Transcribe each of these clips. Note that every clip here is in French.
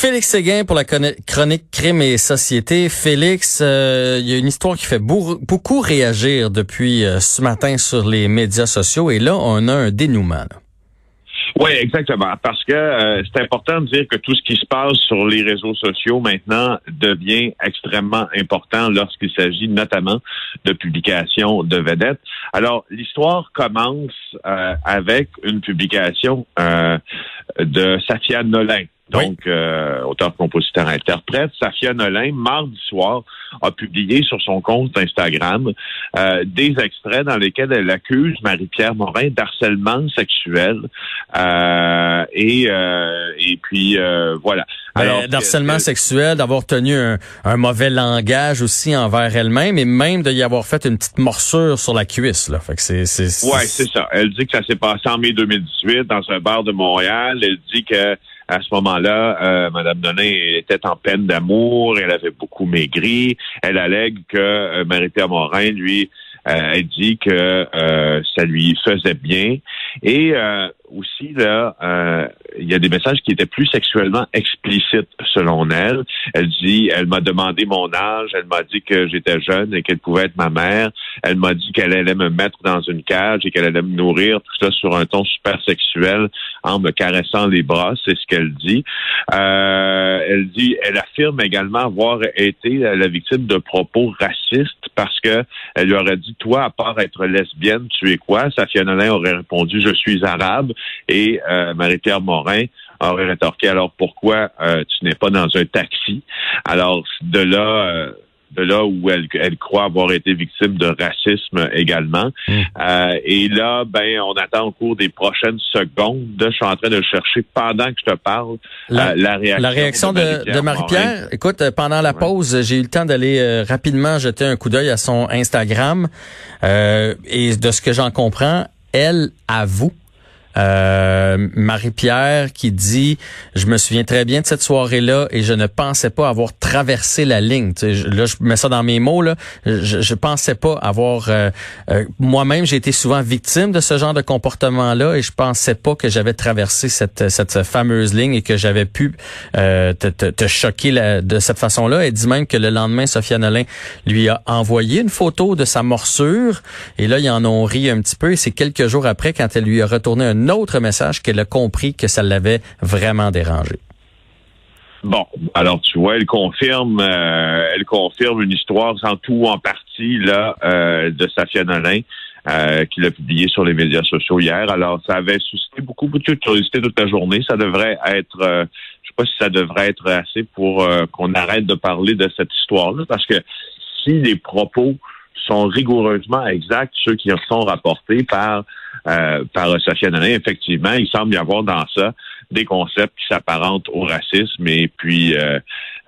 Félix Séguin pour la chronique Crime et Société. Félix, euh, il y a une histoire qui fait beaucoup réagir depuis euh, ce matin sur les médias sociaux et là, on a un dénouement. Oui, exactement. Parce que euh, c'est important de dire que tout ce qui se passe sur les réseaux sociaux maintenant devient extrêmement important lorsqu'il s'agit notamment de publications de vedettes. Alors, l'histoire commence avec une publication de Safia Nolin donc euh, auteur, compositeur, interprète. Safia Nolin, mardi soir, a publié sur son compte Instagram euh, des extraits dans lesquels elle accuse Marie-Pierre Morin d'harcèlement sexuel. Euh, et, et puis, voilà. Ben, Alors, d'harcèlement sexuel, d'avoir tenu un, mauvais langage aussi envers elle-même et même d'y avoir fait une petite morsure sur la cuisse. Là. Fait que c'est, c'est, Ouais, c'est ça. Elle dit que ça s'est passé en mai 2018 dans un bar de Montréal. Elle dit que à ce moment-là, euh, Mme Donin était en peine d'amour, elle avait beaucoup maigri. Elle allègue que euh, Marie-Pierre Morin, lui, euh, elle dit que euh, ça lui faisait bien. Et euh, aussi, là, il y a des messages qui étaient plus sexuellement explicites selon elle. Elle dit, elle m'a demandé mon âge, elle m'a dit que j'étais jeune et qu'elle pouvait être ma mère. Elle m'a dit qu'elle allait me mettre dans une cage et qu'elle allait me nourrir, tout ça sur un ton super sexuel en me caressant les bras, c'est ce qu'elle dit. elle dit, elle affirme également avoir été la victime de propos racistes parce que elle lui aurait dit toi, à part être lesbienne, tu es quoi? Safia Nolin aurait répondu, je suis arabe. Et euh, Marie-Pierre Morin aurait rétorqué, alors pourquoi euh, tu n'es pas dans un taxi? Alors, de là... Euh, de là où elle, elle croit avoir été victime de racisme également. Hmm. Euh, et là, ben, on attend au cours des prochaines secondes. Je suis en train de chercher pendant que je te parle la, euh, réaction. La réaction de, Marie-Pierre. Écoute, euh, pendant la pause, j'ai eu le temps d'aller rapidement jeter un coup d'œil à son Instagram. et de ce que j'en comprends, elle avoue euh, Marie-Pierre qui dit je me souviens très bien de cette soirée là et je ne pensais pas avoir traversé la ligne là je mets ça dans mes mots là. Je, je pensais pas avoir euh, euh, moi-même j'ai été souvent victime de ce genre de comportement là et je pensais pas que j'avais traversé cette cette fameuse ligne et que j'avais pu te, te, te, choquer de cette façon là elle dit même que le lendemain Sophia Nolin lui a envoyé une photo de sa morsure et là ils en ont ri un petit peu et c'est quelques jours après quand elle lui a retourné un autre message qu'elle a compris que ça l'avait vraiment dérangé. Bon, alors tu vois, elle confirme, euh, elle confirme une histoire sans tout en partie là euh, de Safia Nolin. Euh, qu'il a publié sur les médias sociaux hier. Alors, ça avait suscité beaucoup, beaucoup de curiosité toute la journée. Ça devrait être, euh, je sais pas si ça devrait être assez pour qu'on arrête de parler de cette histoire-là, parce que si les propos sont rigoureusement exacts, ceux qui sont rapportés par euh, par Sophia Nolin, effectivement, il semble y avoir dans ça des concepts qui s'apparentent au racisme et puis euh,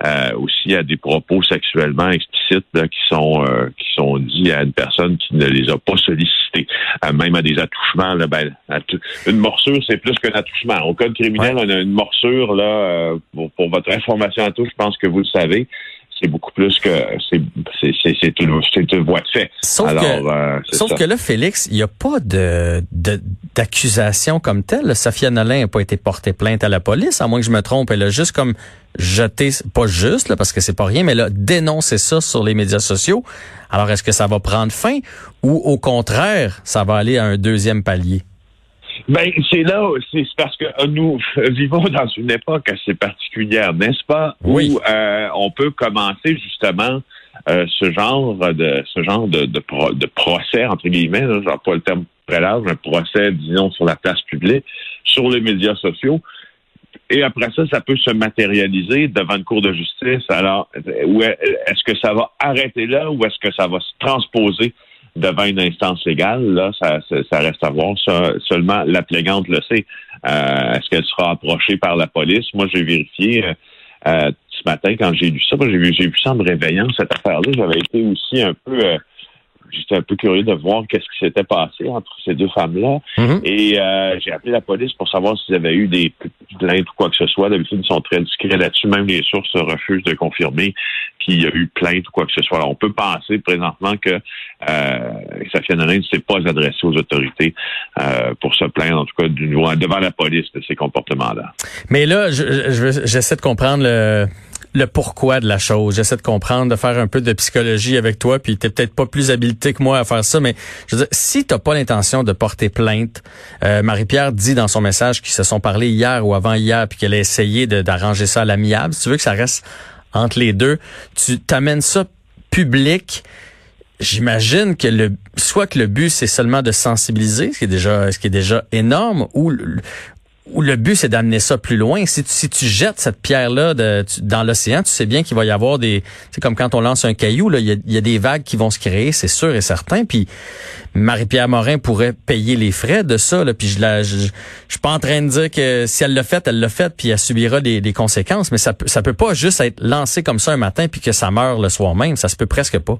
euh, aussi à des propos sexuellement explicites qui sont qui sont dits à une personne qui ne les a pas sollicités, même à des attouchements. Là, ben, une morsure, c'est plus qu'un attouchement. Au code criminel, on a une morsure là pour, pour votre information à tous. Je pense que vous le savez c'est beaucoup plus que c'est c'est une, une voie de fait. Sauf Alors, que, euh, sauf que là, Félix, il n'y a pas de d'accusation comme telle. Safia Nolin n'a pas été portée plainte à la police, à moins que je me trompe. Elle a juste comme jeté, pas juste là, parce que c'est pas rien, mais elle a dénoncé ça sur les médias sociaux. Alors, est-ce que ça va prendre fin ou au contraire, ça va aller à un deuxième palier? Ben, c'est là, c'est parce que euh, nous vivons dans une époque assez particulière, n'est-ce pas? Oui. Où euh, on peut commencer justement euh, ce genre de ce genre de, de, procès, entre guillemets, là, genre pas le terme très large, un procès, disons, sur la place publique, sur les médias sociaux. Et après ça, ça peut se matérialiser devant une cour de justice. Alors, est-ce que ça va arrêter là ou est-ce que ça va se transposer devant une instance légale, là, ça, ça, reste à voir. seulement la plaignante le sait. Euh, est-ce qu'elle sera approchée par la police? Moi, j'ai vérifié euh, euh, ce matin quand j'ai lu ça. J'ai vu, vu ça en me réveillant, cette affaire-là. J'avais été aussi un peu j'étais un peu curieux de voir qu'est-ce qui s'était passé entre ces deux femmes-là. Mm-hmm. Et euh, j'ai appelé la police pour savoir s'ils avaient eu des plaintes ou quoi que ce soit. D'habitude, ils sont très discrets là-dessus. Même les sources refusent de confirmer qu'il y a eu plainte ou quoi que ce soit. Alors, on peut penser présentement que euh, Safia Nolin ne s'est pas adressée aux autorités euh, pour se plaindre, en tout cas, du, devant la police de ces comportements-là. Mais là, j'essaie de comprendre le le pourquoi de la chose. J'essaie de comprendre, de faire un peu de psychologie avec toi, puis t'es peut-être pas plus habilité que moi à faire ça, mais je veux dire, si t'as pas l'intention de porter plainte, euh, Marie-Pierre dit dans son message qu'ils se sont parlé hier ou avant hier, puis qu'elle a essayé d'arranger ça à l'amiable. Si tu veux que ça reste entre les deux, tu t'amènes ça public. J'imagine que le soit que le but c'est seulement de sensibiliser, ce qui est déjà ce qui est déjà énorme, ou ou le but c'est d'amener ça plus loin. Si tu, si tu jettes cette pierre-là dans l'océan, tu sais bien qu'il va y avoir des, c'est comme quand on lance un caillou, là, il y a, des vagues qui vont se créer, c'est sûr et certain. Puis Marie-Pierre Morin pourrait payer les frais de ça. Là, puis je, la, je, suis pas en train de dire que si elle l'a fait, elle l'a fait, puis elle subira des, des conséquences. Mais ça, ça peut pas juste être lancé comme ça un matin puis que ça meurt le soir même. Ça se peut presque pas.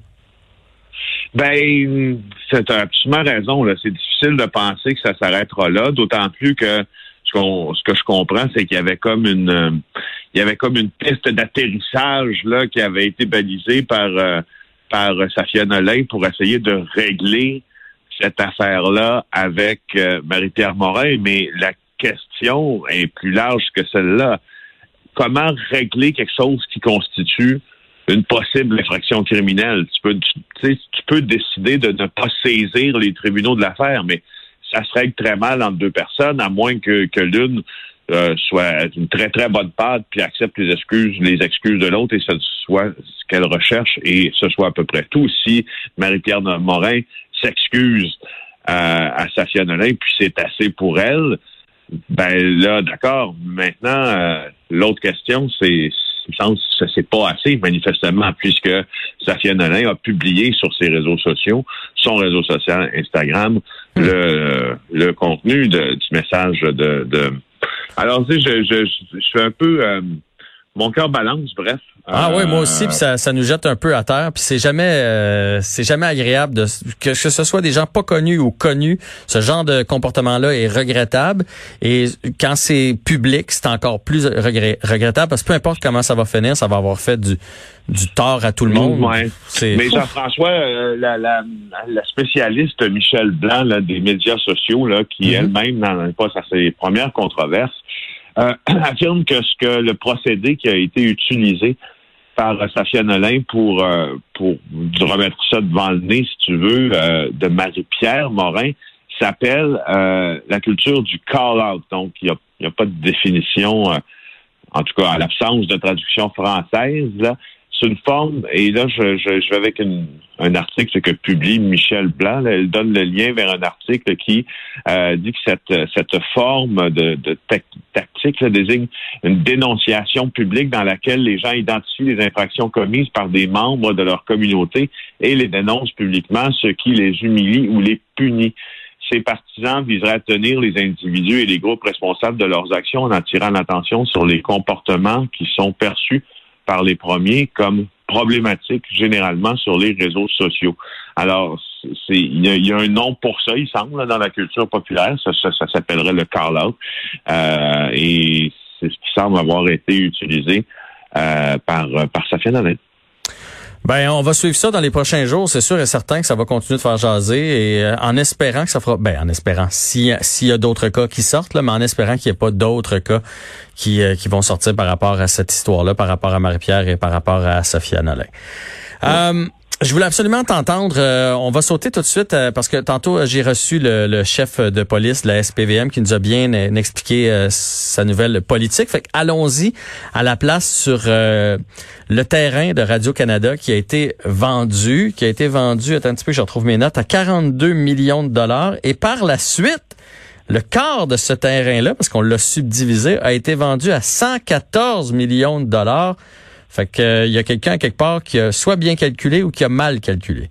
Ben, c'est absolument raison. C'est difficile de penser que ça s'arrêtera là, d'autant plus que ce, que je comprends, c'est qu'il y avait comme une euh, il y avait comme une piste d'atterrissage là qui avait été balisée par euh, par Safia Nolin pour essayer de régler cette affaire-là avec euh, Marie-Pierre Morin, mais la question est plus large que celle-là. Comment régler quelque chose qui constitue une possible infraction criminelle? Tu peux, tu, tu peux décider de ne pas saisir les tribunaux de l'affaire, mais ça se règle très mal entre deux personnes, à moins que, que l'une euh, soit une très, très bonne patte, puis accepte les excuses, les excuses de l'autre, et ce soit ce qu'elle recherche, et ce soit à peu près tout. Si Marie-Pierre Morin s'excuse euh, à Safia Nolin, puis c'est assez pour elle, ben là, d'accord. Maintenant, euh, l'autre question, c'est que c'est pas assez, manifestement, puisque Safia Nolin a publié sur ses réseaux sociaux, son réseau social Instagram, hmm. le, le contenu de, du message de, de... Alors, tu sais, je, je, je, suis un peu... Euh, mon cœur balance, bref. Ah oui, moi aussi, puis ça, ça nous jette un peu à terre. Puis c'est jamais, euh, c'est jamais agréable de que, ce soit des gens pas connus ou connus. Ce genre de comportement-là est regrettable. Et quand c'est public, c'est encore plus regrettable parce que peu importe comment ça va finir, ça va avoir fait du, du tort à tout le monde. Ouais. Mais Jean-François, euh, la, la, la, spécialiste Michel Blanc là, des médias sociaux, là, qui mm-hmm. elle-même dans pas à ses premières controverses, euh, affirme que ce que le procédé qui a été utilisé par Safia Nolin pour, euh, pour remettre ça devant le nez, si tu veux, euh, de Marie-Pierre Morin, s'appelle la culture du call-out. Donc, il n'y a, a, pas de définition, en tout cas, à l'absence de traduction française. Là une forme, et là, je, je, vais avec un article que publie Michel Blanc. elle donne le lien vers un article qui euh, dit que cette, cette forme de, de tactique désigne une dénonciation publique dans laquelle les gens identifient les infractions commises par des membres de leur communauté et les dénoncent publiquement, ce qui les humilie ou les punit ces partisans viseraient à tenir les individus et les groupes responsables de leurs actions en attirant l'attention sur les comportements qui sont perçus par les premiers comme problématique généralement sur les réseaux sociaux. Alors, il y, a un nom pour ça, il semble, dans la culture populaire. Ça, ça, s'appellerait le call-out. Euh, et c'est ce qui semble avoir été utilisé euh, par, par Safia Nolin. Ben, on va suivre ça dans les prochains jours. C'est sûr et certain que ça va continuer de faire jaser et euh, en espérant que ça fera, ben, en espérant, s'il y a d'autres cas qui sortent, là, mais en espérant qu'il n'y ait pas d'autres cas qui, euh, qui vont sortir par rapport à cette histoire-là, par rapport à Marie-Pierre et par rapport à Sophia Nolin. Euh, je voulais absolument t'entendre. Euh, on va sauter tout de suite euh, parce que tantôt euh, j'ai reçu le, chef de police de la SPVM qui nous a bien expliqué sa nouvelle politique. Fait allons-y à la place sur le terrain de Radio Canada qui a été vendu, qui a été vendu. Attends un petit peu, je retrouve mes notes à 42 millions de dollars et par la suite. Le quart de ce terrain-là, parce qu'on l'a subdivisé, a été vendu à 114 millions de dollars. Fait que il euh, y a quelqu'un quelque part qui a soit bien calculé ou qui a mal calculé.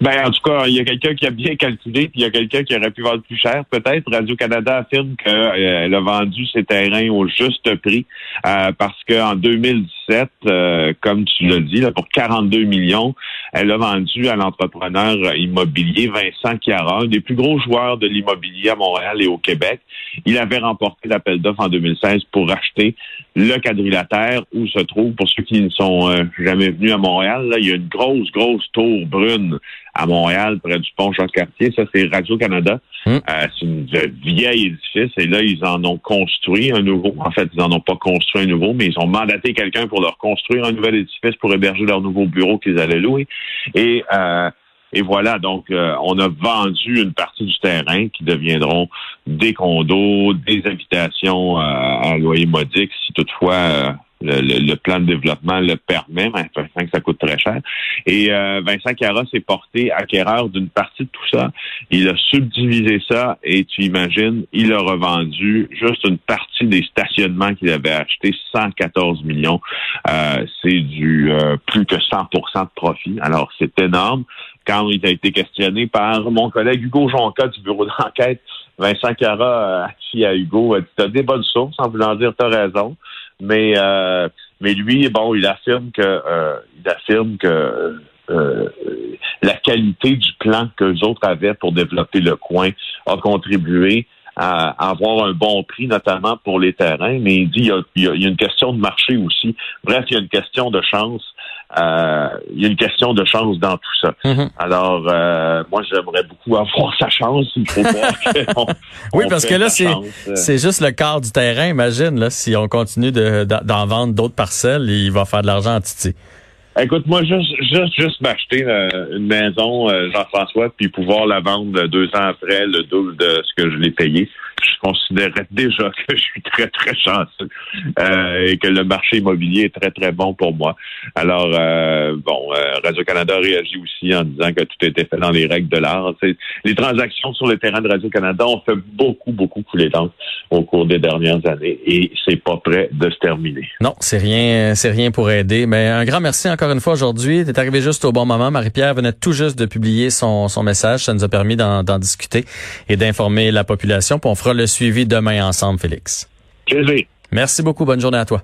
Ben, en tout cas, il y a quelqu'un qui a bien calculé, puis il y a quelqu'un qui aurait pu vendre plus cher, peut-être. Radio-Canada affirme qu'elle a vendu ses terrains au juste prix euh, parce qu'en 2017, euh, comme tu l'as dit, là, pour 42 millions, elle a vendu à l'entrepreneur immobilier Vincent Chiara, un des plus gros joueurs de l'immobilier à Montréal et au Québec. Il avait remporté l'appel d'offres en 2016 pour acheter le quadrilatère où se trouve, pour ceux qui ne sont euh, jamais venus à Montréal, là, il y a une grosse, grosse tour brune à Montréal, près du pont Jacques-Cartier. Ça, c'est Radio-Canada. Hum. Euh, c'est une vieille édifice et là, ils en ont construit un nouveau. En fait, ils n'en ont pas construit un nouveau, mais ils ont mandaté quelqu'un pour leur construire un nouvel édifice pour héberger leur nouveau bureau qu'ils allaient louer. Et euh, et voilà, donc euh, on a vendu une partie du terrain qui deviendront des condos, des habitations à loyer modique, si toutefois le, plan de développement le permet, mais que ça coûte très cher. Et euh, Vincent Cara s'est porté acquéreur d'une partie de tout ça. Il a subdivisé ça et tu imagines, il a revendu juste une partie des stationnements qu'il avait acheté, 114 millions. Euh, c'est du euh, plus que 100% de profit. Alors, c'est énorme. Quand il a été questionné par mon collègue Hugo Jonca du bureau d'enquête, Vincent Cara a dit à Hugo, tu as des bonnes sources en voulant dire tu as raison. Mais euh, mais lui, bon, il affirme que euh, il affirme que euh, la qualité du plan que les autres avaient pour développer le coin a contribué à avoir un bon prix, notamment pour les terrains, mais il dit il y a, une question de marché aussi. Bref, il y a une question de chance. Euh, il y a une question de chance dans tout ça. Mm-hmm. Alors, euh, moi, j'aimerais beaucoup avoir sa chance. Il faut oui, parce que là, c'est c'est juste le quart du terrain. Imagine, là, si on continue d'en vendre d'autres parcelles, il va faire de l'argent en titi. Écoute, moi, juste, juste, juste m'acheter euh, une maison, euh, Jean-François, puis pouvoir la vendre deux ans après le double de ce que je l'ai payé. Je considérerais déjà que je suis très, très chanceux euh, et que le marché immobilier est très, très bon pour moi. Alors, bon, Radio-Canada réagit aussi en disant que tout était fait dans les règles de l'art. Les transactions sur le terrain de Radio-Canada ont fait beaucoup, beaucoup couler d'encre au cours des dernières années et c'est pas prêt de se terminer. Non, c'est rien, c'est rien pour aider. Mais un grand merci encore une fois aujourd'hui. Tu es arrivé juste au bon moment. Marie-Pierre venait tout juste de publier son, son message. Ça nous a permis d'en discuter et d'informer la population. Puis le suivi demain ensemble, Félix. Plaisir. Merci beaucoup. Bonne journée à toi.